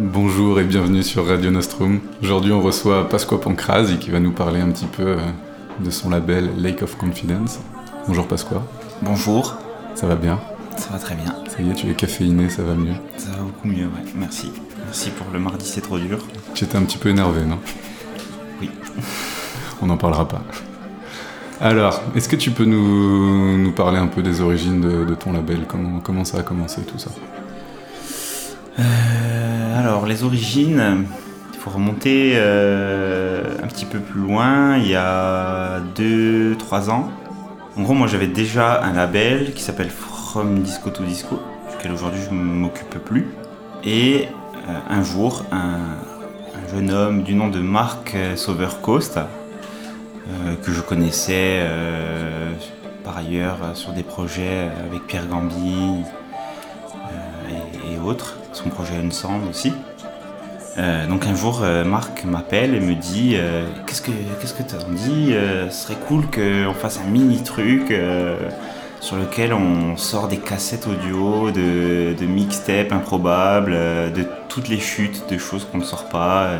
Bonjour et bienvenue sur Radio Nostrum. Aujourd'hui, on reçoit Pasqua Pancrasi qui va nous parler un petit peu euh, de son label Lake of Confidence. Bonjour Pasqua. Bonjour. Ça va bien? Ça va très bien. Ça y est, tu es caféiné, ça va mieux? Ça va beaucoup mieux, ouais. Merci. Merci pour le mardi, c'est trop dur. Tu étais un petit peu énervé, non? Oui. On n'en parlera pas. Alors, est-ce que tu peux nous, nous, parler un peu des origines de, ton label? Comment, comment ça a commencé tout ça? Euh, Alors, les origines, il faut remonter euh, un petit peu plus loin, il y a 2-3 ans. En gros, moi j'avais déjà un label qui s'appelle From Disco to Disco, duquel aujourd'hui je ne m'occupe plus. Et euh, un jour, un, jeune homme du nom de Marc Sauver Coast, euh, que je connaissais euh, par ailleurs sur des projets avec Pierre Gambi et, autres, son projet Ensemble aussi. donc un jour, Marc m'appelle et me dit Qu'est-ce que qu'est-ce que Ce serait cool qu'on fasse un mini truc sur lequel on sort des cassettes audio, de, mixtapes improbables, euh, de toutes les chutes de choses qu'on ne sort pas, euh,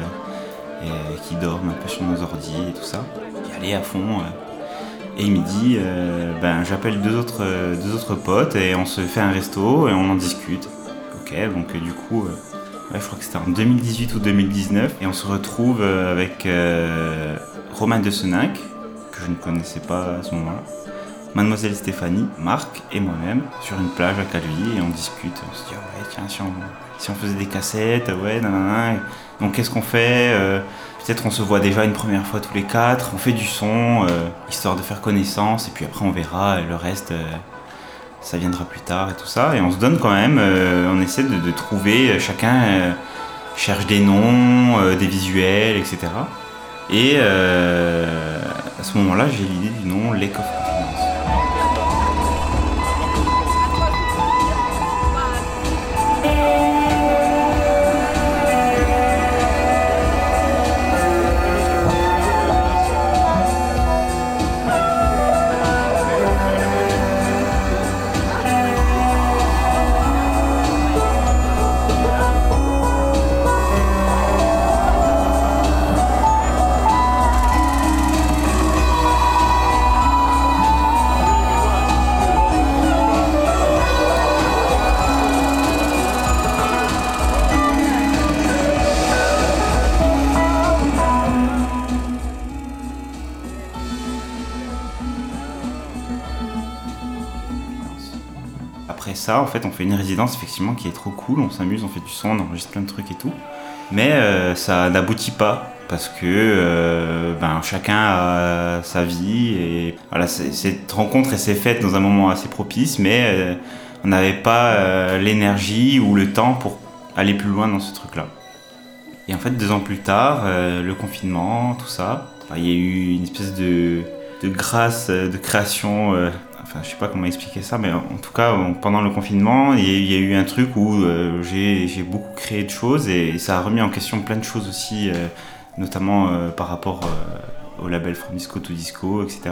et qui dorment un peu sur nos ordi et tout ça. Y aller à fond. Euh. Et il me dit, ben, j'appelle deux autres, deux autres potes et on se fait un resto et on en discute. Donc du coup, je crois que c'était en 2018 ou 2019, et on se retrouve avec Romain de Senac, que je ne connaissais pas à ce moment-là mademoiselle Stéphanie, Marc et moi-même sur une plage à Caluy et on discute. On se dit, ouais, tiens, si on, faisait des cassettes, ouais, nanana. Donc qu'est-ce qu'on fait euh, Peut-être on se voit déjà une première fois tous les quatre, on fait du son, euh, histoire de faire connaissance, et puis après on verra, le reste, euh, ça viendra plus tard et tout ça. Et on se donne quand même, on essaie de, trouver, chacun cherche des noms, des visuels, etc. Et à ce moment-là, j'ai l'idée du nom Lake en fait, on fait une résidence effectivement qui est trop cool. On s'amuse, on fait du son, on enregistre plein de trucs et tout. Mais euh, ça n'aboutit pas parce que euh, ben, chacun a sa vie et voilà, cette rencontre s'est faite dans un moment assez propice, mais euh, on n'avait pas l'énergie ou le temps pour aller plus loin dans ce truc-là. Et en fait, deux ans plus tard, le confinement, tout ça, il y a eu une espèce de grâce de création enfin je sais pas comment expliquer ça, mais en tout cas pendant le confinement, il y, a eu un truc où euh, j'ai beaucoup créé de choses et, ça a remis en question plein de choses aussi, euh, notamment euh, par rapport au label From Disco to Disco, etc.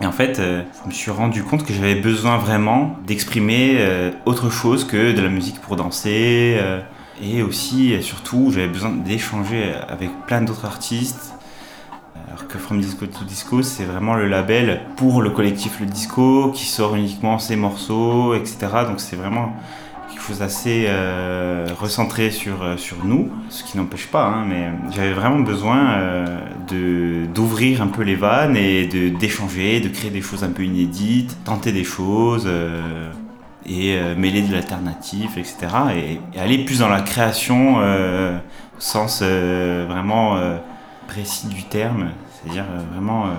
Et en fait, je me suis rendu compte que j'avais besoin vraiment d'exprimer autre chose que de la musique pour danser. et aussi, surtout, j'avais besoin d'échanger avec plein d'autres artistes alors que From Disco to Disco, c'est vraiment le label pour le collectif Le Disco qui sort uniquement ses morceaux, etc. Donc c'est vraiment quelque chose d'assez euh, recentré sur, euh, sur nous, ce qui n'empêche pas, hein, mais j'avais vraiment besoin euh, d'ouvrir un peu les vannes et d'échanger, de créer des choses un peu inédites, tenter des choses. et mêler de l'alternatif, etc. Et, aller plus dans la création au sens vraiment précis du terme, c'est-à-dire euh, vraiment euh,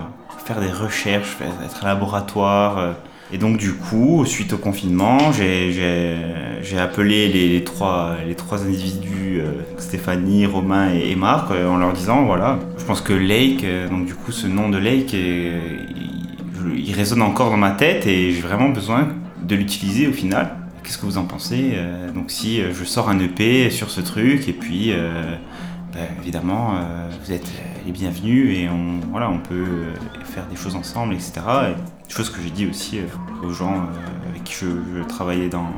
faire des recherches, être laboratoire. Euh. Et donc du coup, suite au confinement, j'ai appelé les, trois, les trois individus, Stéphanie, Romain et, Marc, en leur disant, voilà, je pense que Lake, donc du coup ce nom de Lake, il, résonne encore dans ma tête et j'ai vraiment besoin de l'utiliser au final. Qu'est-ce que vous en pensez Donc si je sors un EP sur ce truc et puis ben, évidemment, euh, vous êtes les bienvenus et on, peut euh, faire des choses ensemble, etc. Et, chose que j'ai dit aussi euh, aux gens avec qui je, travaillais dans,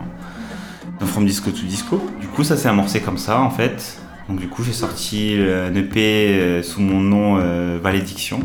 From Disco to Disco. Du coup, ça s'est amorcé comme ça en fait. Donc du coup, j'ai sorti un EP sous mon nom Valédiction.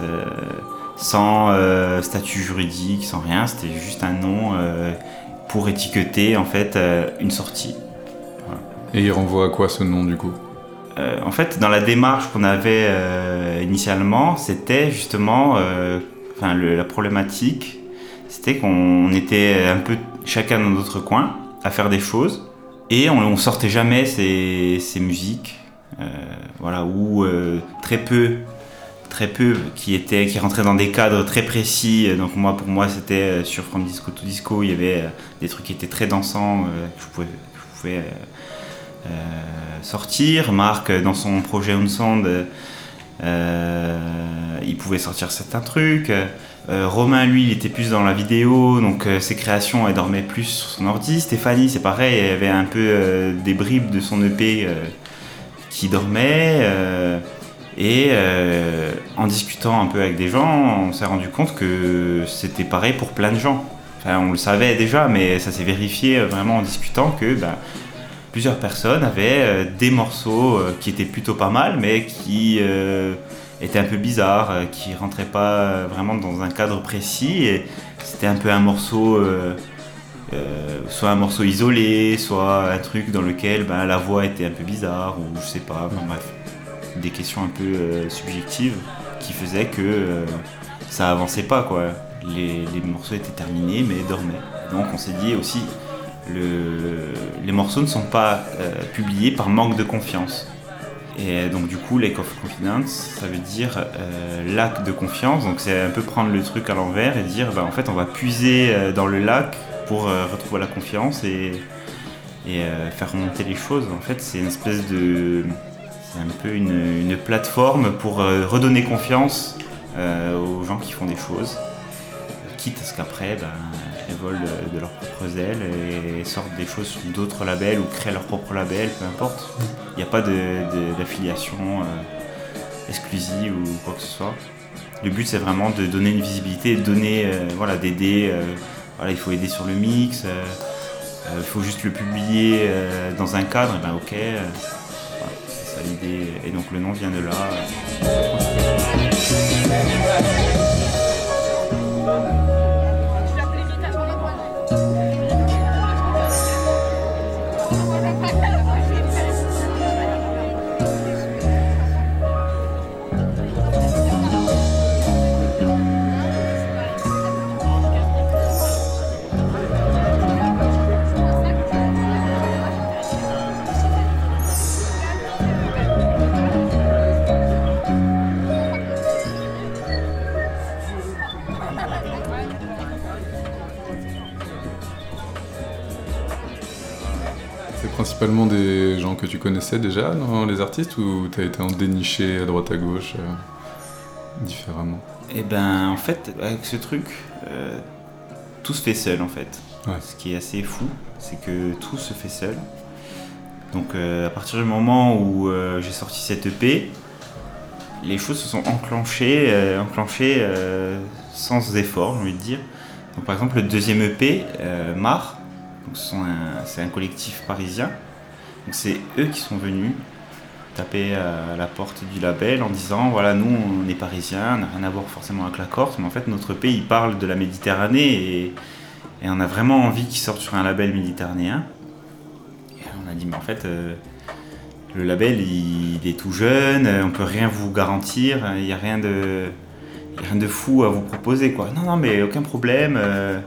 Fait, euh, sans euh, statut juridique, sans rien. C'était juste un nom euh, pour étiqueter en fait une sortie. Et il renvoie à quoi ce nom du coup? En fait, dans la démarche qu'on avait initialement, c'était justement, enfin la problématique, c'était qu'on était un peu chacun dans notre coin à faire des choses et on, on sortait jamais ces, ces musiques, voilà, ou très peu très peu qui étaient qui rentraient dans des cadres très précis. Donc moi pour moi c'était euh, sur From Disco to Disco il y avait euh, des trucs qui étaient très dansants euh, que je pouvais, sortir. Marc dans son projet Unsound il pouvait sortir certains trucs. Romain lui il était plus dans la vidéo. Donc ses créations elles dormaient plus sur son ordi. Stéphanie c'est pareil elle avait un peu des bribes de son EP qui dormaient et euh, en discutant un peu avec des gens, on s'est rendu compte que c'était pareil pour plein de gens. On le savait déjà, mais ça s'est vérifié vraiment en discutant que bah, plusieurs personnes avaient euh, des morceaux euh, qui étaient plutôt pas mal, mais qui étaient un peu bizarres, qui rentraient pas vraiment dans un cadre précis. Et c'était un peu un morceau euh, soit un morceau isolé, soit un truc dans lequel ben, la voix était un peu bizarre, ou je sais pas, enfin, bref. Des questions un peu euh, subjectives qui faisaient que euh, ça avançait pas, quoi. Les, les morceaux étaient terminés, mais dormaient. Donc on s'est dit aussi, le- les morceaux ne sont pas euh, publiés par manque de confiance. Et donc du coup, Lake of Confidence, ça veut dire lac de confiance. Donc c'est un peu prendre le truc à l'envers et dire, bah, en fait, on va puiser dans le lac pour retrouver la confiance et, et faire remonter les choses. En fait, c'est une espèce de, c'est un peu une, plateforme pour euh, redonner confiance euh, aux gens qui font des choses, quitte à ce qu'après, ben, elles volent de, leurs propres ailes et sortent des choses sur d'autres labels ou créent leur propre label, peu importe. Il n'y a pas d'affiliation euh, exclusive ou quoi que ce soit. Le but c'est vraiment de donner une visibilité, donner, voilà, d'aider. voilà, il faut aider sur le mix, il faut juste le publier dans un cadre, et ben ok. Et donc le nom vient de là. Principalement des gens que tu connaissais déjà dans les artistes ou t'as été en déniché à droite à gauche euh, différemment? Et ben en fait, avec ce truc, euh, tout se fait seul en fait. Ouais. Ce qui est assez fou, c'est que tout se fait seul. Donc euh, à partir du moment où j'ai sorti cette EP, les choses se sont enclenchées, enclenchées sans effort, j'ai envie de dire. Donc par exemple le deuxième EP, Mar, un- c'est un collectif parisien. Donc c'est eux qui sont venus taper à la porte du label en disant voilà nous on est parisiens, on n'a rien à voir forcément avec la Corse, mais en fait notre pays parle de la Méditerranée et, on a vraiment envie qu'il sorte sur un label méditerranéen. Et on a dit mais en fait euh, le label il, est tout jeune, euh, on peut rien vous garantir, il n'y a rien de y a rien de fou à vous proposer quoi. Non non mais aucun problème. euh,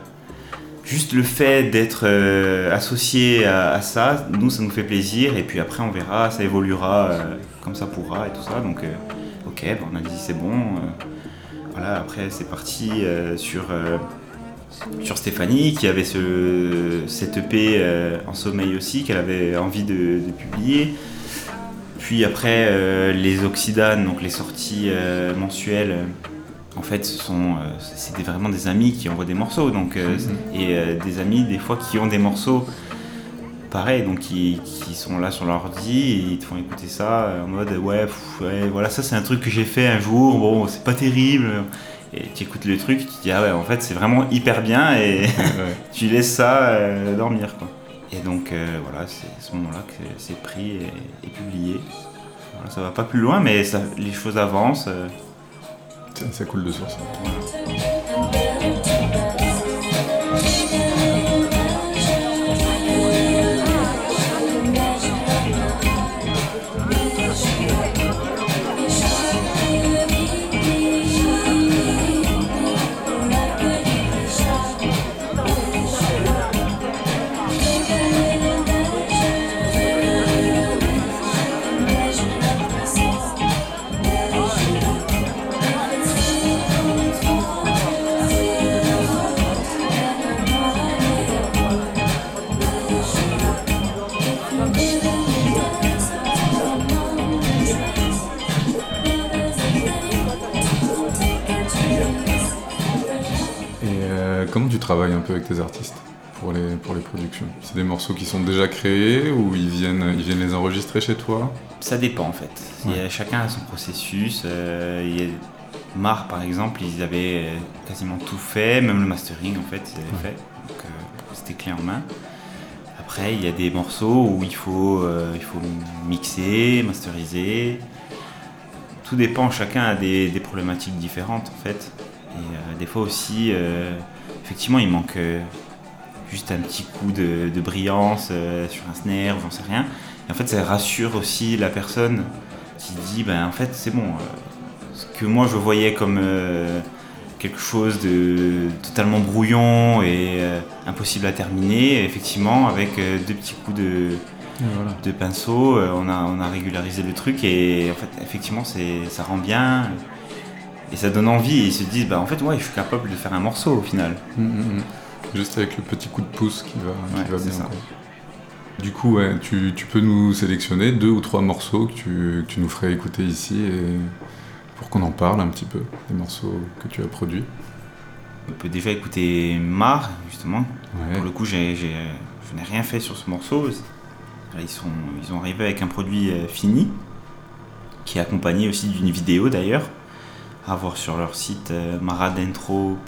Juste le fait d'être euh, associé à, ça, nous ça nous fait plaisir et puis après on verra, ça évoluera euh, comme ça pourra et tout ça. Donc euh, ok, bah, on a dit c'est bon. voilà, après c'est parti sur, Stéphanie qui avait ce, cette EP en sommeil aussi, qu'elle avait envie de, publier. Puis après les Oxydanes, donc les sorties mensuelles. En fait, ce sont, euh, c'est vraiment des amis qui envoient des morceaux, donc euh, et euh, des amis des fois qui ont des morceaux pareil, donc qui, qui sont là sur leur ordi et ils te font écouter ça en mode ouais, pff, ouais, voilà ça c'est un truc que j'ai fait un jour, bon c'est pas terrible et tu écoutes le truc, tu te dis ah ouais en fait c'est vraiment hyper bien et Ouais. tu laisses ça euh, dormir quoi. Et donc euh, voilà c'est à ce moment-là que c'est pris et, et publié. Voilà, ça va pas plus loin mais ça, les choses avancent. euh, C'est cool de source. Travailles un peu avec tes artistes pour les, pour les productions? C'est des morceaux qui sont déjà créés ou ils viennent, ils viennent les enregistrer chez toi? Ça dépend en fait. Il y a- chacun a son processus. euh, il y a- Mar par exemple, ils avaient euh, quasiment tout fait, même le mastering en fait, ils avaient fait. Donc euh, c'était clé en main. Après, il y a des morceaux où il faut, euh, il faut mixer, masteriser. Tout dépend, chacun a des, des problématiques différentes en fait. Et des fois aussi, effectivement, il manque euh, juste un petit coup de, de brillance euh, sur un snare, j'en sais rien. Et en fait, ça rassure aussi la personne qui dit, ben en fait, c'est bon. euh, ce que moi je voyais comme quelque chose de totalement brouillon et euh, impossible à terminer, effectivement, avec euh, deux petits coups de, Et voilà. de pinceau, euh, on, a, on a régularisé le truc et en fait, effectivement, c'est, ça rend bien et ça donne envie. Et ils se disent, bah en fait, ouais, je suis capable de faire un morceau au final. Mm, mm, mm. Juste avec le petit coup de pouce qui va, qui Ouais, va bien. ça. Du coup, ouais, tu, tu peux nous sélectionner deux ou trois morceaux que tu, que tu nous ferais écouter ici et pour qu'on en parle un petit peu, des morceaux que tu as produits. On peut déjà écouter Mar, justement. Ouais. Pour le coup, j'ai- je n'ai rien fait sur ce morceau. Ils, sont, ils ont arrivé avec un produit euh, fini, qui est accompagné aussi d'une vidéo d'ailleurs, à voir sur leur site euh, maradentro.fr,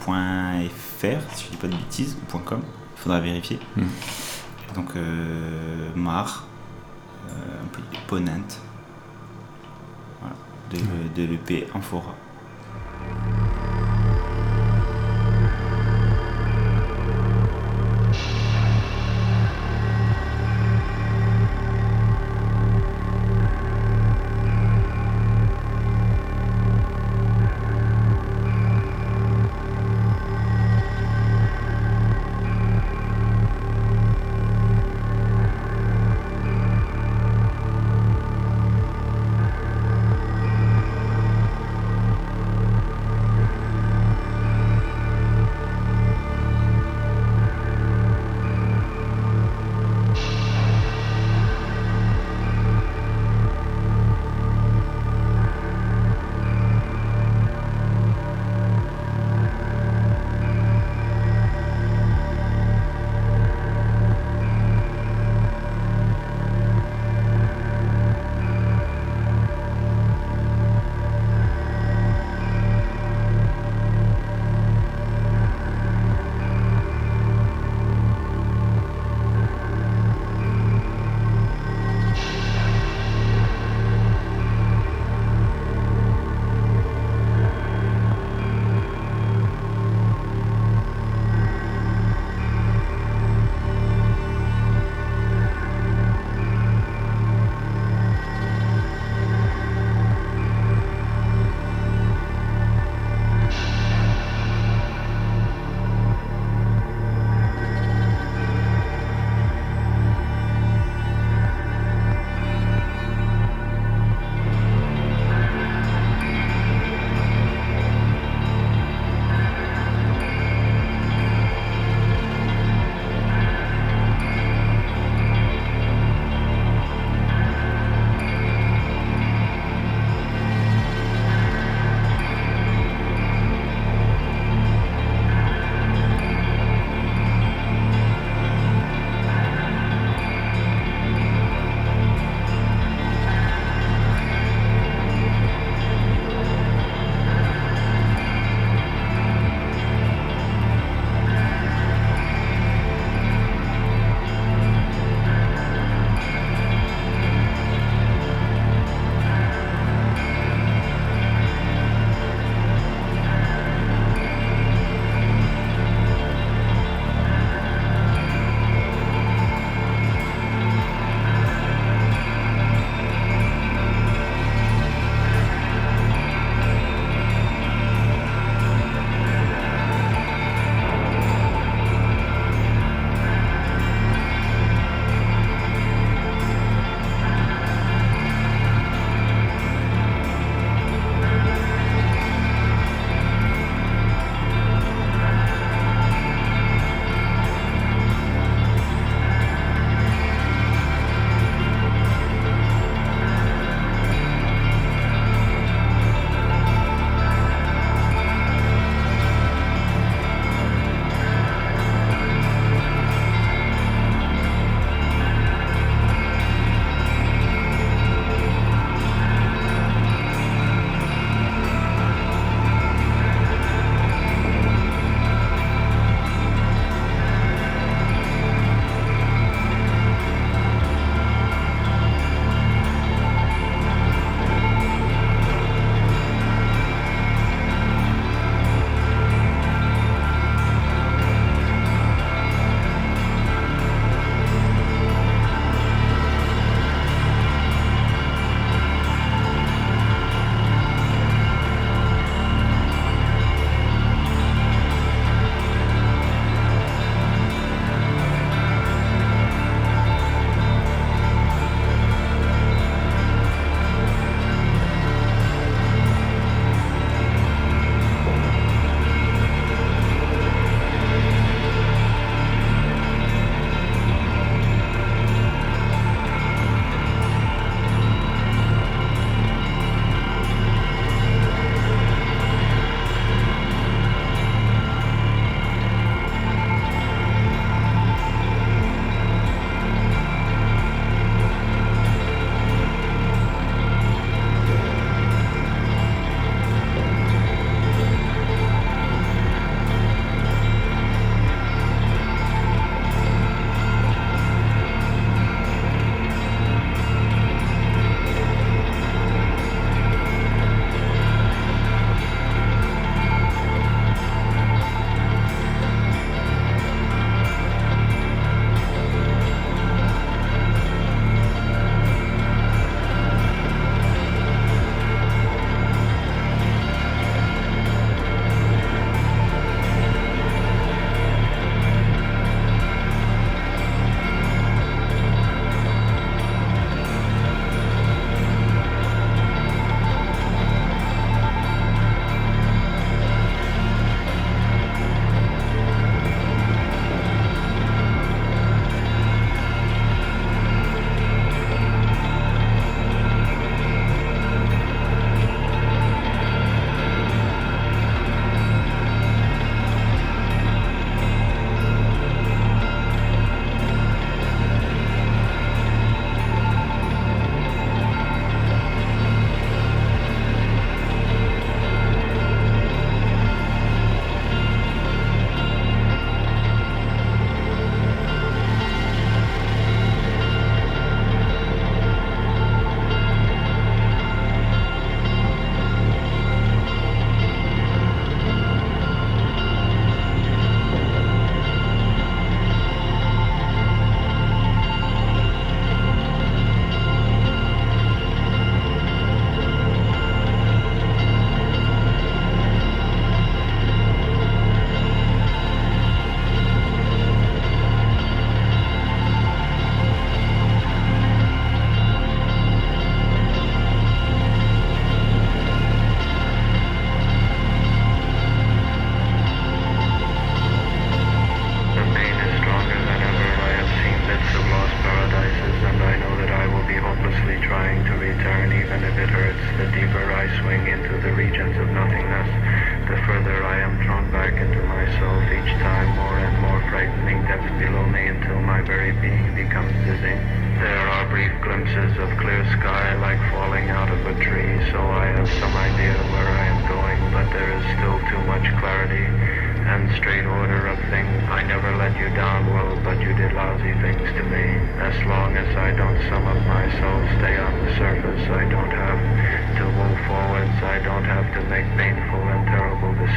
si je dis pas de bêtises, ou .com, il faudra vérifier. Mm. Donc, euh, Mar, euh, un peu Ponent, voilà, de, de l'EP Amphora.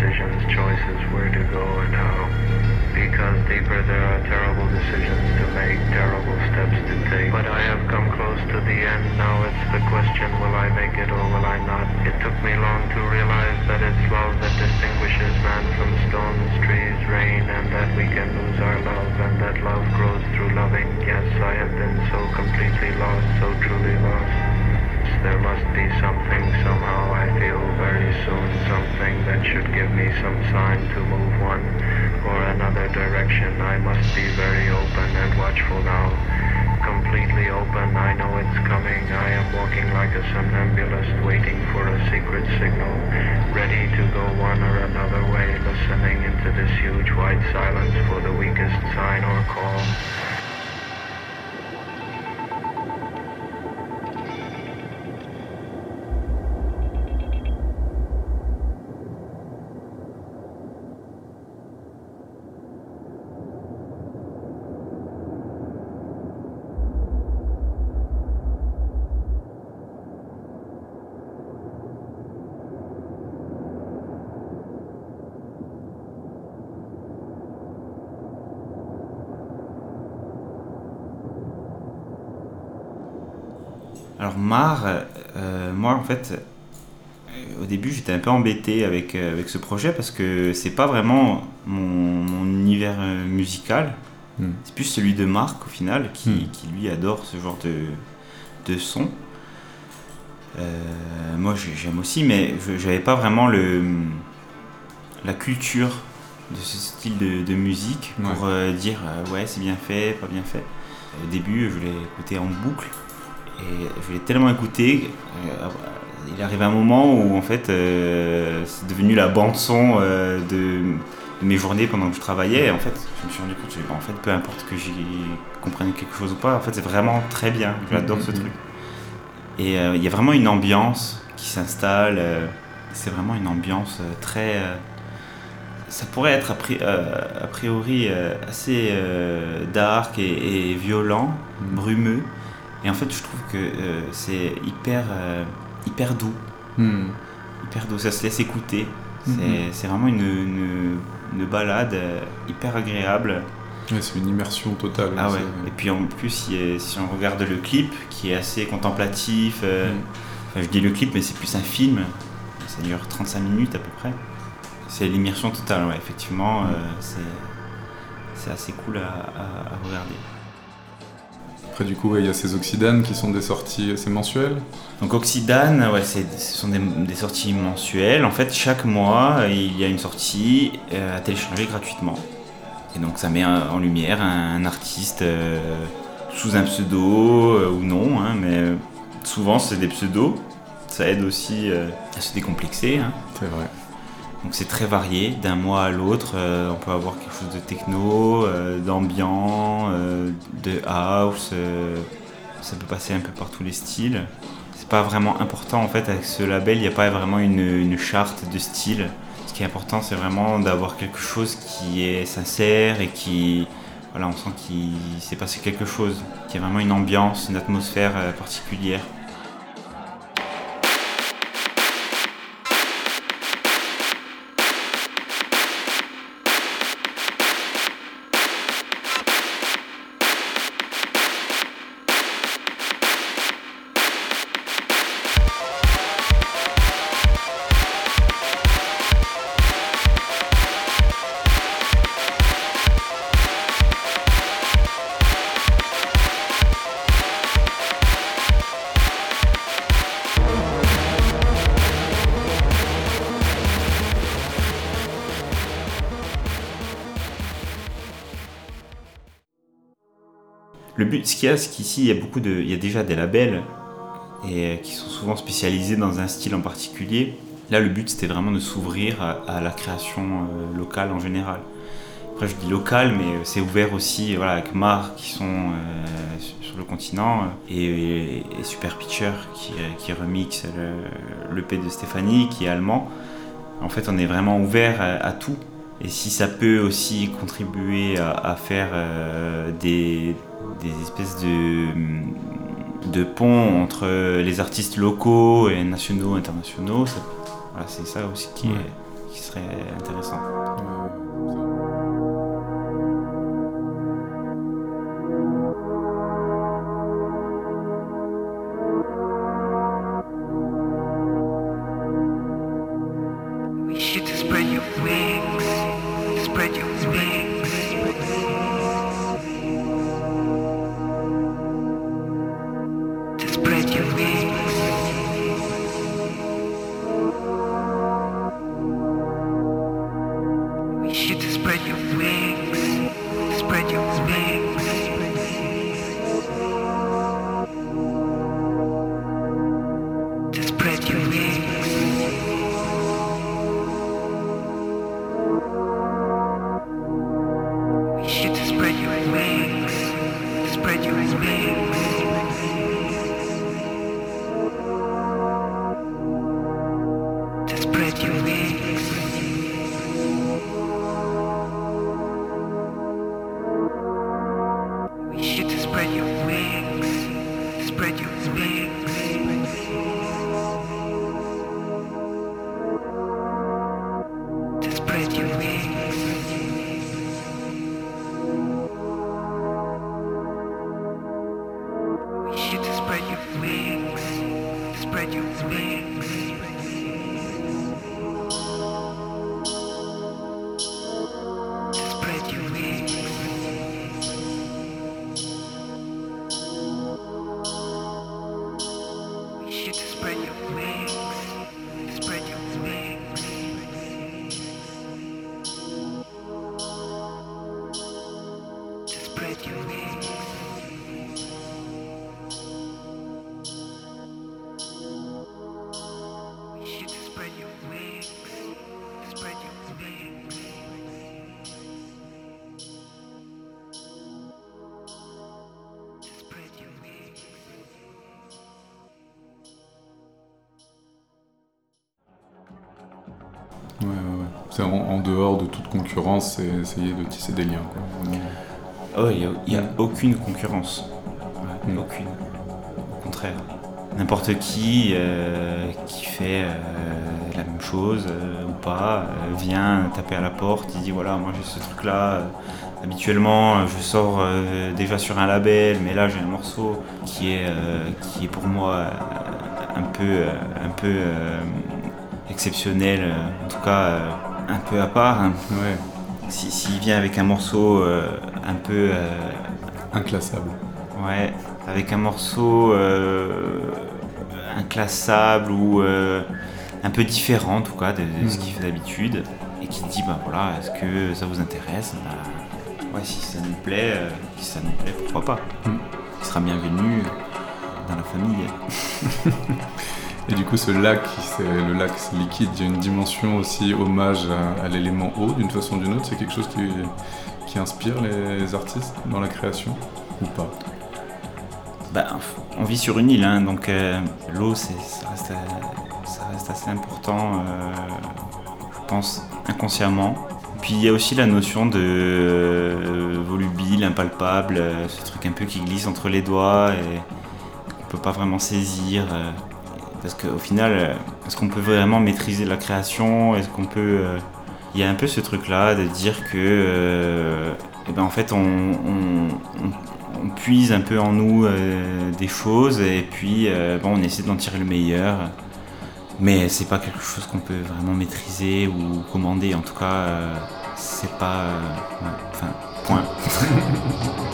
Decisions, choices where to go and how. Because deeper there are terrible decisions to make, terrible steps to take. But I have come close to the end, now it's the question, will I make it or will I not? It took me long to realize that it's love that distinguishes man from stones, trees, rain, and that we can lose our love, and that love grows through loving. Yes, I have been so completely lost, so truly lost. There must be something somehow I feel very soon, something that should give me some sign to move one or another direction. I must be very open and watchful now. Completely open, I know it's coming. I am walking like a somnambulist, waiting for a secret signal, ready to go one or another way, listening into this huge white silence for the weakest sign or call. Alors Mar, euh, moi en fait, euh, au début j'étais un peu embêté avec, euh, avec ce projet parce que c'est pas vraiment mon, mon univers euh, musical, Hmm. c'est plus celui de Marc au final qui, Hmm. qui, lui adore ce genre de, de son. Euh, moi j'ai- j'aime aussi, mais je j'avais pas vraiment le, la culture de ce style de, de musique pour euh, dire euh, ouais c'est bien fait, pas bien fait. Au début je l'ai écouté en boucle et je l'ai tellement écouté, euh, il arrive un moment où en fait euh, c'est devenu la bande son euh, de, de mes journées pendant que je travaillais. Et en fait, je me suis rendu compte, que, en fait, peu importe que j'y comprenne quelque chose ou pas, en fait, c'est vraiment très bien. J'adore ce Mhm. truc. Et euh, il y a vraiment une ambiance qui s'installe. c'est vraiment une ambiance très. ça pourrait être a, pri- euh, a priori euh, assez euh, dark et, et violent, Mhm. brumeux. Et en fait, je trouve que euh, c'est hyper, euh, hyper doux, Hmm. hyper doux. Ça se laisse écouter. C'est Mhm. c'est vraiment une, une, une balade euh, hyper agréable. Ouais, c'est une immersion totale. Ah ouais. c'est- Et puis en plus, si on regarde le clip, qui est assez contemplatif, euh, Hmm. je dis le clip, mais c'est plus un film. Ça dure 35 minutes à peu près. C'est l'immersion totale, ouais, effectivement. Mm. euh, c'est c'est assez cool à, à- à regarder. Après, du coup, ouais, il y a ces Oxydanes qui sont des sorties, c'est mensuel Donc Oxydane, ouais, ce sont des, des sorties mensuelles. En fait, chaque mois, il y a une sortie euh, à télécharger gratuitement. Et donc ça met en lumière un, artiste euh, sous un pseudo euh, ou non, hein, mais euh, souvent c'est des pseudos. Ça aide aussi euh, à se décomplexer. hein. C'est vrai. Donc c'est très varié, d'un mois à l'autre, euh, on peut avoir quelque chose de techno, euh, d'ambiant, euh, de house, ça peut passer un peu par tous les styles. C'est pas vraiment important en fait avec ce label, il n'y a pas vraiment une, une charte de style. Ce qui est important c'est vraiment d'avoir quelque chose qui est sincère et qui... Voilà, on sent qu'il s'est passé quelque chose, qu'il y a vraiment une ambiance, une atmosphère particulière. Ce qu'il y a, c'est qu'ici, il y a beaucoup de, il y a déjà des labels et qui sont souvent spécialisés dans un style en particulier. Là, le but, c'était vraiment de s'ouvrir à, la création euh, locale en général. Après, je dis local, mais c'est ouvert aussi voilà, avec Mar qui sont euh, sur le continent et, Super Pitcher qui, qui remixe le, P de Stéphanie, qui est allemand. En fait, on est vraiment ouvert à, tout. Et si ça peut aussi contribuer à, faire euh, des, des, espèces de de pont entre les artistes locaux et nationaux, internationaux. c'est ça aussi qui, est, qui serait intéressant. C'est en, dehors de toute concurrence, c'est essayer de tisser des liens. Oh, il n'y a, aucune concurrence. Hmm. Aucune. Au contraire. N'importe qui euh, qui fait euh, la même chose euh, ou pas vient taper à la porte, il dit voilà, moi j'ai ce truc là. habituellement, je sors déjà sur un label, mais là j'ai un morceau qui est, qui est pour moi un peu, un peu exceptionnel, en tout cas un peu à part. Hein. S'il vient avec un morceau un peu. Inclassable. Ouais, avec un morceau euh, inclassable ou euh, un peu différent en tout cas de, ce hmm. qu'il fait d'habitude et qui dit bah voilà est-ce que ça vous intéresse bah, ouais si ça nous plaît euh, si ça nous plaît pourquoi pas hmm. il sera bienvenu dans la famille et du coup ce lac le lac liquide il y a une dimension aussi hommage à, l'élément eau d'une façon ou d'une autre c'est quelque chose qui, inspire les artistes dans la création ou pas? Bah, on vit sur une île, hein, donc euh, l'eau, ça reste, assez important, euh, je pense, inconsciemment. Puis il y a aussi la notion de euh, volubile, impalpable, ce truc un peu qui glisse entre les doigts et qu'on peut pas vraiment saisir. Parce qu'au final, est-ce qu'on peut vraiment maîtriser la création? Est-ce qu'on peut. Il y a un peu ce truc-là de dire que, eh ben, en fait, on puise un peu en nous euh, des choses et puis euh, bon, on essaie d'en tirer le meilleur. Mais c'est pas quelque chose qu'on peut vraiment maîtriser ou commander. En tout cas, euh, c'est pas. enfin, point.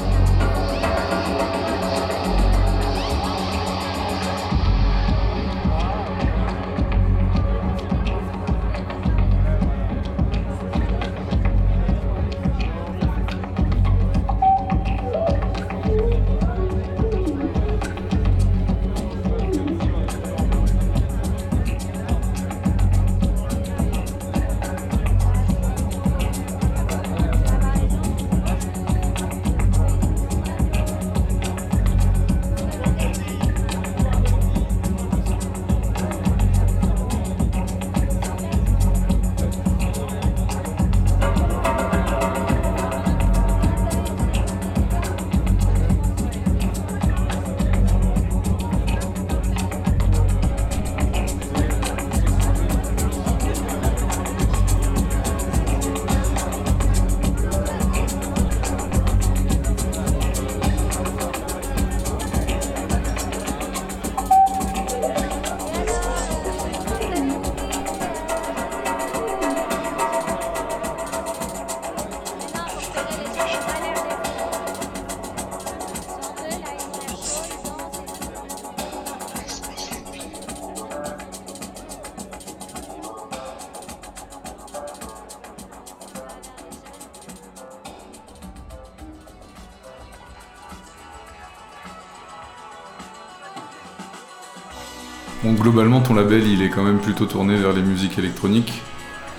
globalement, ton label, il est quand même plutôt tourné vers les musiques électroniques,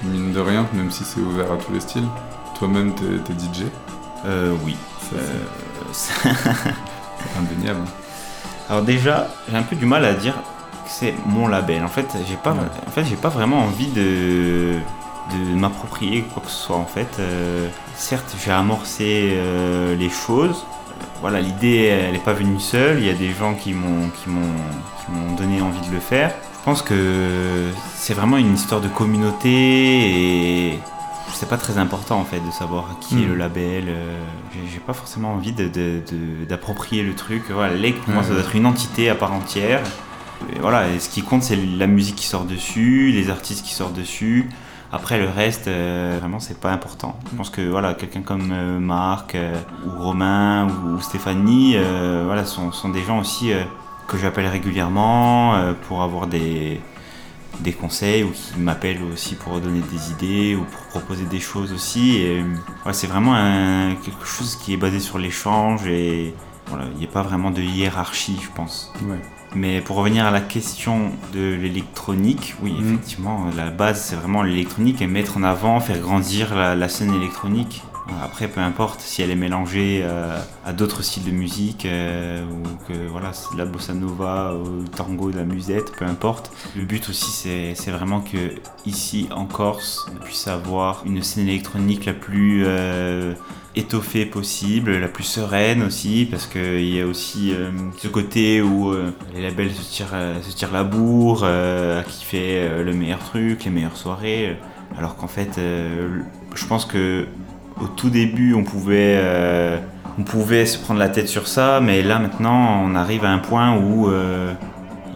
mine de rien, même si c'est ouvert à tous les styles. Toi-même, t'es, t'es DJ, Euh, oui. Euh, c'est indéniable. Alors déjà, j'ai un peu du mal à dire que c'est mon label. En fait, j'ai pas, Ouais. en fait, j'ai pas vraiment envie de, de m'approprier quoi que ce soit. En fait, Euh, certes, j'ai amorcé euh, les choses. Voilà, l'idée, elle n'est pas venue seule. Il y a des gens qui m'ont, qui m'ont, qui m'ont donné envie de le faire. Je pense que c'est vraiment une histoire de communauté et c'est pas très important en fait de savoir qui est le label. euh, j'ai- pas forcément envie de, de- de- d'approprier le truc. Voilà, Lake pour moi ça doit être une entité à part entière. Et voilà, et ce qui compte c'est la musique qui sort dessus, les artistes qui sortent dessus. Après le reste, euh, vraiment c'est pas important. Je pense que voilà, quelqu'un comme euh, Marc euh, ou Romain ou, Stéphanie, euh, voilà, sont, des gens aussi que j'appelle régulièrement pour avoir des, des conseils ou qui m'appellent aussi pour donner des idées ou pour proposer des choses aussi. Ouais, c'est vraiment quelque chose qui est basé sur l'échange et voilà, il n'y a pas vraiment de hiérarchie, je pense. Ouais. Mais pour revenir à la question de l'électronique, oui, Mhm. effectivement, la base c'est vraiment l'électronique et mettre en avant, faire grandir la, la scène électronique. Après, peu importe si elle est mélangée euh, à d'autres styles de musique euh, ou que voilà, c'est de la bossa nova, ou le tango, de la musette, peu importe. Le but aussi, c'est c'est vraiment que ici en Corse, on puisse avoir une scène électronique la plus euh, étoffée possible, la plus sereine aussi, parce qu'il y a aussi euh, ce côté où euh, les labels se tirent, euh, la bourre, qui fait le meilleur truc, les meilleures soirées, alors qu'en fait, je pense que au tout début, on pouvait, se prendre la tête sur ça, mais là maintenant, on arrive à un point où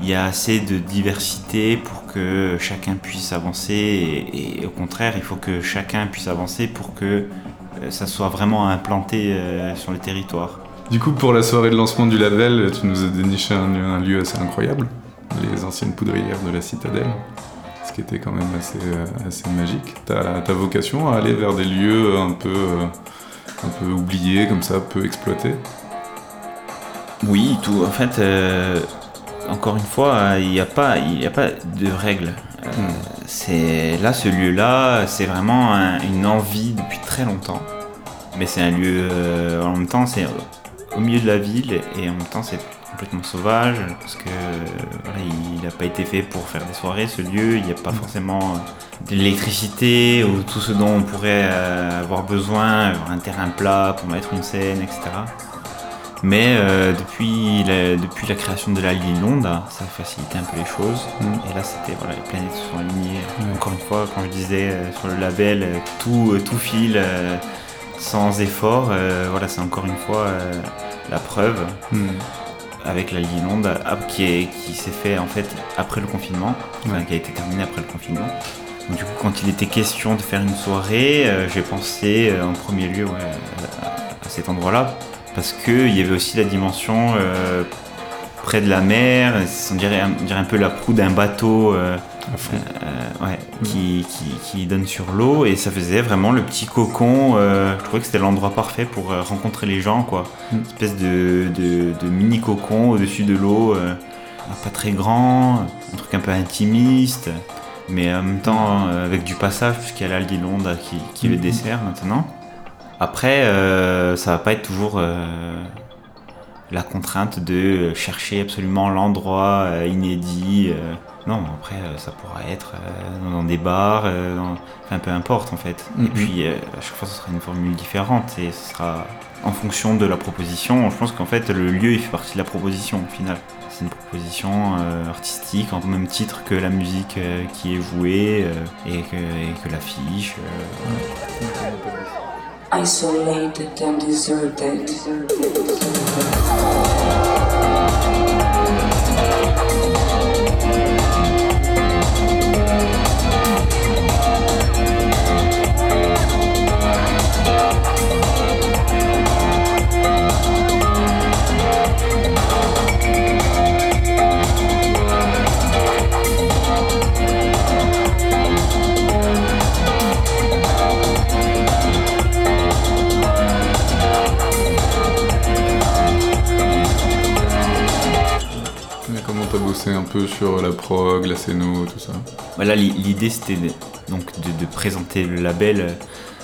il y a assez de diversité pour que chacun puisse avancer, et, au contraire, il faut que chacun puisse avancer pour que ça soit vraiment implanté euh, sur le territoire. Du coup, pour la soirée de lancement du label, tu nous as déniché un, lieu- un lieu assez incroyable, les anciennes poudrières de la citadelle, ce qui était quand même assez, euh, assez magique. As vocation à aller vers des lieux un peu, euh, un peu oubliés, comme ça, peu exploités? Oui, tout. En fait, euh, encore une fois, il n'y a pas, il n'y a pas de règles. Euh, C'est là, ce lieu-là, c'est vraiment un- une envie depuis très longtemps. Mais c'est un lieu, euh, en même temps, c'est au milieu de la ville et en même temps, c'est complètement sauvage parce que euh, voilà, il n'a pas été fait pour faire des soirées. Ce lieu, il n'y a pas forcément euh, de l'électricité ou tout ce dont on pourrait avoir besoin, avoir un terrain plat pour mettre une scène, etc. Mais euh, depuis, la, depuis la création de la ligne Londe, ça a facilité un peu les choses. Mm. Et là, c'était voilà, les planètes se sont alignées. Encore une fois, quand je disais euh, sur le label, euh, tout, tout file sans effort. voilà, c'est encore une fois la preuve Hmm. avec la ligne Londe ah, qui est- qui s'est fait en fait après le confinement, enfin, qui a été terminé après le confinement. Donc, du coup, quand il était question de faire une soirée, j'ai pensé en premier lieu ouais, à, à cet endroit-là parce qu'il y avait aussi la dimension euh, près de la mer, on dirait, on dirait un peu la proue d'un bateau euh, euh, ouais, qui, qui, qui donne sur l'eau et ça faisait vraiment le petit cocon. je trouvais que c'était l'endroit parfait pour rencontrer les gens, quoi. Mm. Une espèce de, de, de mini cocon au-dessus de l'eau, pas très grand, un truc un peu intimiste, mais en même temps avec du passage, puisqu'il y a qui, qui le Mhm. dessert maintenant. Après, euh, ça va pas être toujours euh, la contrainte de chercher absolument l'endroit euh, inédit. euh. non, après, euh, ça pourra être euh, dans des bars, euh, dans- enfin peu importe en fait. Et Mhm. puis, euh, à chaque fois, ce sera une formule différente et ce sera en fonction de la proposition. Je pense qu'en fait, le lieu, il fait partie de la proposition au final. C'est une proposition euh, artistique en même titre que la musique euh, qui est jouée euh, et, que, et que l'affiche. euh, voilà. Isolated and deserted. Un peu sur la prog, la scéno, tout ça Voilà, l'i- l'idée c'était donc de, présenter le label euh,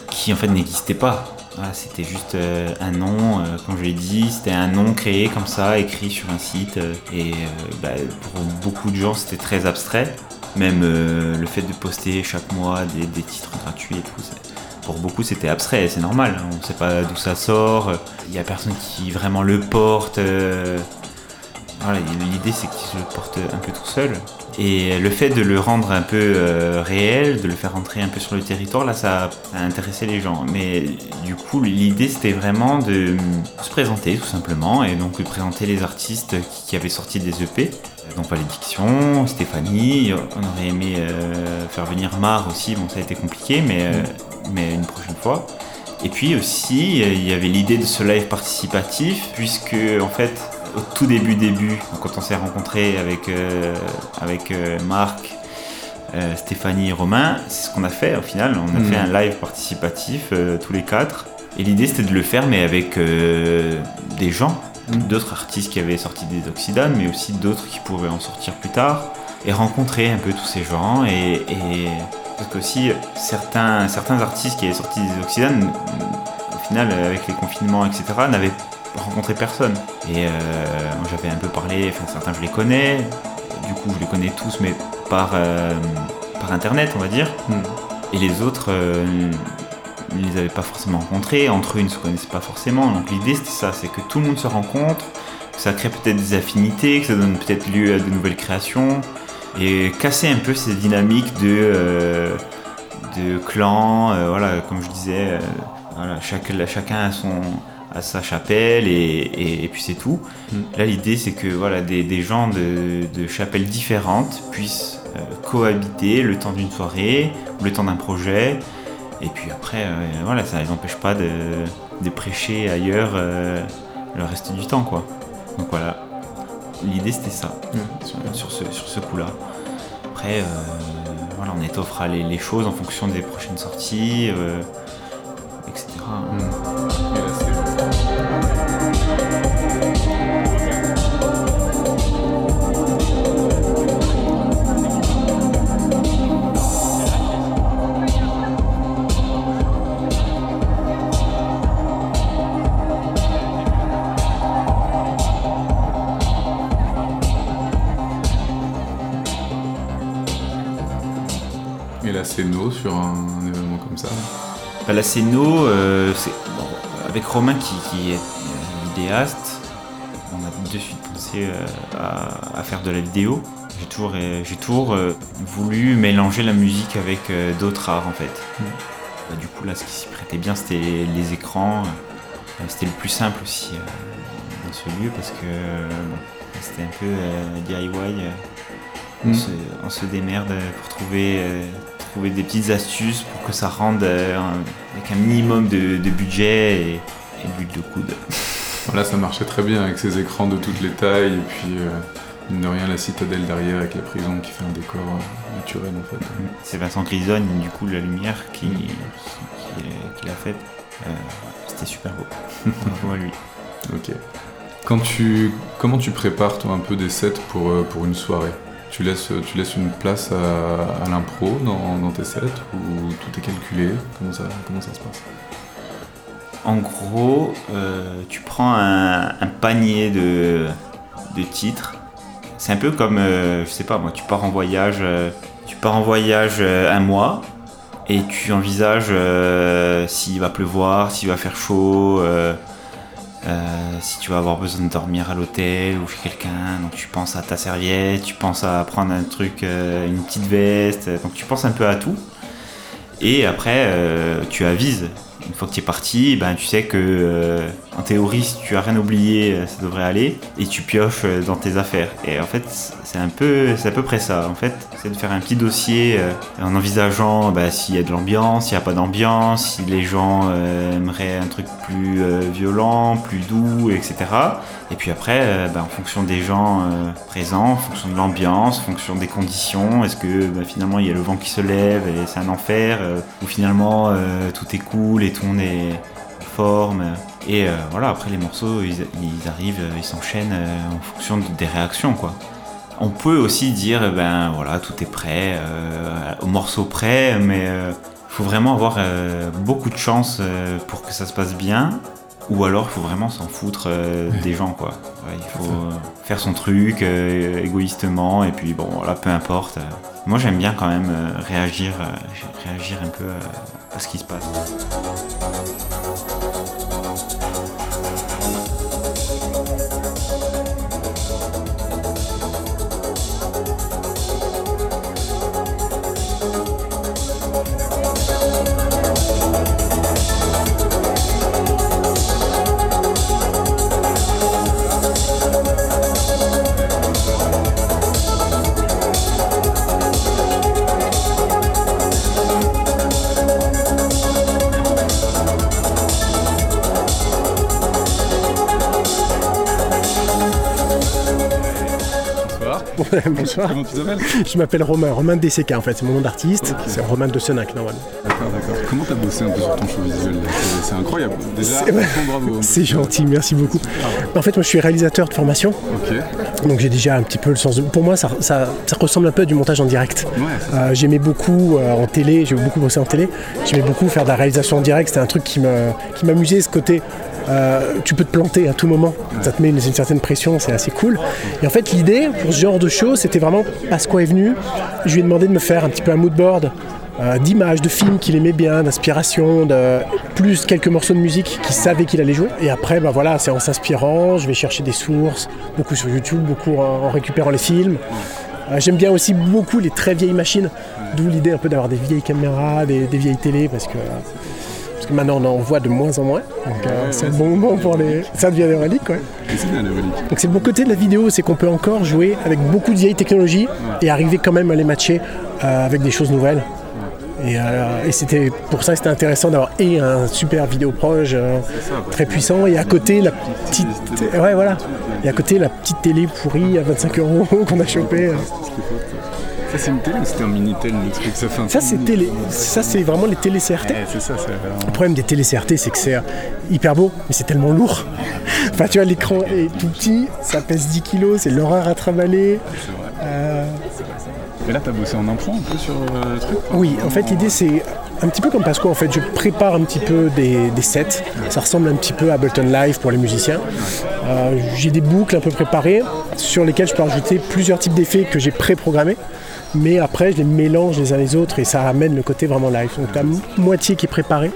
qui en fait n'existait pas. C'était juste euh, un nom, euh, comme je l'ai dit, c'était un nom créé comme ça, écrit sur un site. et bah, pour beaucoup de gens c'était très abstrait. Même le fait de poster chaque mois des, titres gratuits et tout, pour beaucoup c'était abstrait, c'est normal. On ne sait pas d'où ça sort, il n'y a personne qui vraiment le porte. Euh, l'idée c'est qu'il se porte un peu tout seul. Et le fait de le rendre un peu euh, réel, de le faire rentrer un peu sur le territoire, là ça a intéressé les gens. Mais du coup, l'idée c'était vraiment de euh, se présenter tout simplement et donc de présenter les artistes qui, avaient sorti des EP. Donc Malédiction, Stéphanie, on aurait aimé euh, faire venir Mar aussi, bon ça a été compliqué, mais, euh, mais une prochaine fois. Et puis aussi, euh, il y avait l'idée de ce live participatif, puisque en fait, au tout début, début, quand on s'est rencontrés avec, euh, avec euh, Marc, euh, Stéphanie et Romain, c'est ce qu'on a fait au final. On a Mhm. fait un live participatif, tous les quatre. Et l'idée c'était de le faire, mais avec des gens, d'autres artistes qui avaient sorti des Oxydanes, mais aussi d'autres qui pourraient en sortir plus tard, et rencontrer un peu tous ces gens. Et, et parce qu'aussi, certains, certains artistes qui avaient sorti des Oxydanes, au final, avec les confinements, etc., n'avaient rencontré personne. Et euh, j'avais un peu parlé, enfin certains je les connais, du coup je les connais tous, mais par, euh, par internet, on va dire. Et les autres, euh, ils ne les avaient pas forcément rencontrés, entre eux ils ne se connaissaient pas forcément. Donc l'idée c'était ça, c'est que tout le monde se rencontre, que ça crée peut-être des affinités, que ça donne peut-être lieu à de nouvelles créations, et casser un peu ces dynamiques de, de clans, voilà, comme je disais, voilà, chaque- chacun a son à sa chapelle et, et- et puis c'est tout. Mm. Là l'idée c'est que voilà, des, des gens de, de chapelles différentes puissent euh, cohabiter le temps d'une soirée, ou le temps d'un projet, et puis après euh, voilà, ça les empêche pas de, de prêcher ailleurs euh, le reste du temps quoi. Donc voilà, l'idée c'était ça sur ce, sur ce coup-là. Après, euh, voilà, on étoffera les, les choses en fonction des prochaines sorties, etc. Et Sur un, un événement comme ça. Bah, la euh, c'est- bon, avec Romain qui, qui est euh, vidéaste, on a de suite pensé euh, à, à faire de la vidéo. J'ai toujours, j'ai toujours voulu mélanger la musique avec d'autres arts en fait. Bah, du coup là, ce qui s'y prêtait bien, c'était les, les écrans. C'était le plus simple aussi dans ce lieu parce que bon, c'était un peu DIY. Euh, on, Mm. se, on se démerde pour trouver, euh, trouver des petites astuces pour que ça rende euh, un- avec un minimum de, de budget et, et de coude. Là, ça marchait très bien avec ces écrans de toutes les tailles et puis, euh, mine de rien, la citadelle derrière avec la prison qui fait un décor euh, naturel en fait. C'est Vincent Grisonne, du coup, la lumière qui, qui, qui- qui l'a faite. Euh, C'était super beau. Bravo à lui. Ok. Quand tu, comment tu prépares toi un peu des sets pour, euh, pour une soirée? Tu laisses, tu laisses une place à, l'impro dans, tes sets ou tout est calculé? Comment ça, comment ça se passe? En gros, euh, tu prends un, panier de, de titres. C'est un peu comme, euh, je sais pas moi, tu pars en voyage, euh, tu pars en voyage un mois et tu envisages s'il va pleuvoir, s'il va faire chaud, euh, si tu vas avoir besoin de dormir à l'hôtel ou chez quelqu'un. Donc tu penses à ta serviette, tu penses à prendre un truc, euh, une petite veste. Donc tu penses un peu à tout. Et après, euh, tu avises. Une fois que tu es parti, ben, tu sais que, euh, en théorie, si tu as rien oublié, euh, ça devrait aller. Et tu pioches euh, dans tes affaires. Et en fait, c'est un peu, c'est à peu près ça. En fait, c'est de faire un petit dossier en envisageant ben, s'il y a de l'ambiance, s'il n'y a pas d'ambiance, si les gens aimeraient un truc plus violent, plus doux, etc. Et puis après, euh, ben, en fonction des gens euh, présents, en fonction de l'ambiance, en fonction des conditions, est-ce que ben, finalement il y a le vent qui se lève et c'est un enfer, euh, ou finalement euh, tout est cool et tout monde est forme. Et voilà, après les morceaux, ils, arrivent, ils s'enchaînent en fonction de- des réactions, quoi. On peut aussi dire, ben voilà, tout est prêt, au morceau près, mais il faut vraiment avoir beaucoup de chance pour que ça se passe bien, ou alors il faut vraiment s'en foutre euh, des gens, quoi. Ouais, il faut euh, faire son truc euh, égoïstement, et puis bon, voilà, peu importe. Moi, j'aime bien quand même réagir, réagir un peu à ce qui se passe. Bonsoir. Comment tu t'appelles? Je m'appelle Romain, Romain DCK en fait, c'est mon nom d'artiste. C'est Romain de Senac normalement. D'accord, d'accord. Comment t'as bossé un peu sur ton show visuel? C'est- incroyable. Déjà, C'est- bravo. C'est gentil, merci beaucoup. En fait, moi je suis réalisateur de formation, donc j'ai déjà un petit peu le sens de. Pour moi, ça, ça- ça ressemble un peu à du montage en direct. Ouais, Euh, J'aimais beaucoup euh, en télé, j'ai beaucoup bossé en télé. J'aimais beaucoup faire de la réalisation en direct, c'était un truc qui me- qui m'amusait ce côté. Euh, tu peux te planter à tout moment, ça te met une, certaine pression, c'est assez cool. Et en fait, l'idée pour ce genre de show, c'était vraiment Pasqua est venu. Je lui ai demandé de me faire un petit peu un mood board euh, d'images, de films qu'il aimait bien, d'inspiration, plus quelques morceaux de musique qu'il savait qu'il allait jouer. Et après, bah voilà, c'est en s'inspirant, je vais chercher des sources, beaucoup sur YouTube, beaucoup en, récupérant les films. Euh, J'aime bien aussi beaucoup les très vieilles machines, d'où l'idée un peu d'avoir des vieilles caméras, des, vieilles télés, parce que, parce que maintenant on en voit de moins en moins. Donc euh, c'est un bon moment pour les. Ça devient des reliques, quoi. Et c'est bien les reliques. Donc c'est le bon côté de la vidéo, c'est qu'on peut encore jouer avec beaucoup de vieilles technologies et arriver quand même à les matcher euh, avec des choses nouvelles. Et, euh, et c'était pour ça c'était intéressant d'avoir et un super vidéo proche euh, très puissant et à côté la petite ouais voilà et à côté la petite télé pourrie à 25 euros qu'on a chopé. euh. Ça, c'est une télé ou c'était un Minitel le truc Ça, fait un Ça c'est télé, ça c'est vraiment les télé CRT. Ouais, c'est ça, vraiment- Le problème des télé CRT, c'est que c'est euh, hyper beau, mais c'est tellement lourd. enfin, tu vois, l'écran est tout petit, ça pèse 10 kilos, c'est l'horreur à travailler. c'est vrai. Euh, Et là, t'as bossé en impro un peu sur euh, le truc oui, en fait, l'idée, c'est un petit peu comme Pasco. En fait, je prépare un petit peu des, des sets. Ça ressemble un petit peu à Ableton Live pour les musiciens. Euh, j'ai des boucles un peu préparées sur lesquelles je peux rajouter plusieurs types d'effets que j'ai pré-programmés. Mais après, je les mélange les uns les autres et ça amène le côté vraiment live. Donc, as moitié qui est préparé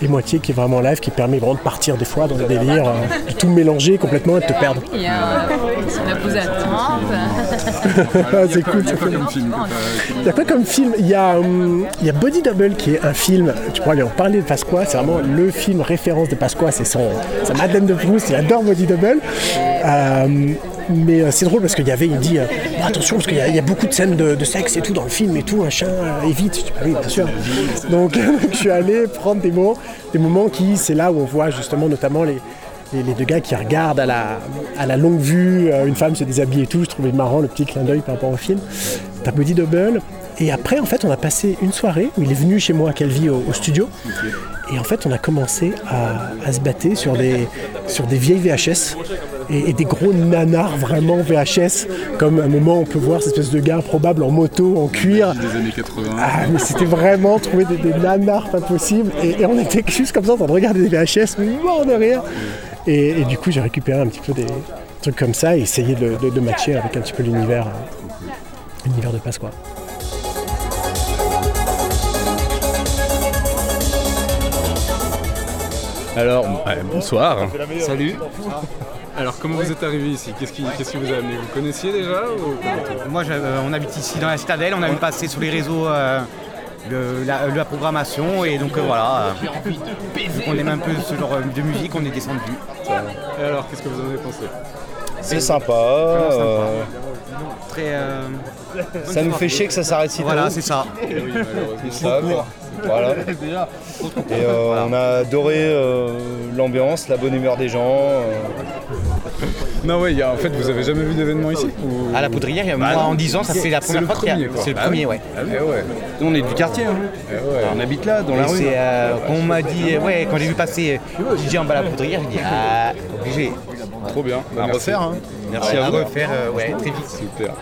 et moitié qui est vraiment live, qui permet vraiment de partir des fois dans des délires, euh, de tout mélanger complètement et de te perdre. Il y a la pause à 30. C'est cool. Il y a ça quoi fait- comme film Il y a Il y a, Body Double qui est un film, tu pourras lui en parler de Pasqua, c'est vraiment le film référence de Pasqua, c'est son, sa Madeleine de Proust, il adore Body Double. Euh, mais euh, c'est drôle parce qu'il y avait, il dit euh, Bon, attention parce qu'il y, a- beaucoup de scènes de, sexe et tout dans le film et tout, machin, euh, évite. Je dis, Bah oui, bien sûr. Donc je suis allé prendre des moments, des moments qui, c'est là où on voit justement notamment les, les, deux gars qui regardent à la, à la longue vue, euh, une femme se déshabille et tout, je trouvais marrant le petit clin d'œil par rapport au film. T'as Body Double. Et après, en fait, on a passé une soirée où il est venu chez moi à Calvi au studio. Et en fait, on a commencé à, à se battre sur des, sur des vieilles VHS et, et des gros nanars vraiment VHS. Comme un moment, on peut voir cette espèce de gars probable en moto, en cuir. des années 80. Ah, mais c'était vraiment trouver des, des nanars pas possible. Et, et on était juste comme ça en train de regarder des VHS, mort de rire. Et, et du coup, j'ai récupéré un petit peu des trucs comme ça et essayé de, de- de matcher avec un petit peu l'univers, euh, l'univers de Pasqua. Alors, bonsoir. Salut. Alors, comment vous êtes arrivé ici? Qu'est-ce qui, qu'est-ce qui vous a amené? Vous connaissiez déjà ou tout Moi, j'avais- on habite ici dans la citadelle, on a vu passer sur les réseaux euh, le- la, la programmation et donc euh, voilà. euh, vu qu'on aime un peu ce genre de musique, on est descendu. Et alors, qu'est-ce que vous en avez pensé? C'est sympa. euh, Très. euh, ça nous fait chier que ça s'arrête si voilà, tôt. c'est ça. Eh oui, malheureusement. C'est ça, quoi. Voilà. Et euh, on a adoré euh, l'ambiance, la bonne humeur des gens. euh. Non, ouais, il y a- en fait, vous avez jamais vu d'événement ici ou- À la poudrière, il y a moi en 10 ans, ça fait la C'est première fois qu'il y a-. C'est le Bah premier, ouais. Ah oui, ouais. Nous, on est du quartier. hein. Ouais. On habite là, dans la rue. c'est, euh, quand on m'a dit, ouais, quand j'ai vu passer DJ en bas à la poudrière, j'ai dit, ah, obligé. Trop bien. Bah, À merci. refaire. hein. Merci à à vous. refaire, euh, ouais, très vite. Super.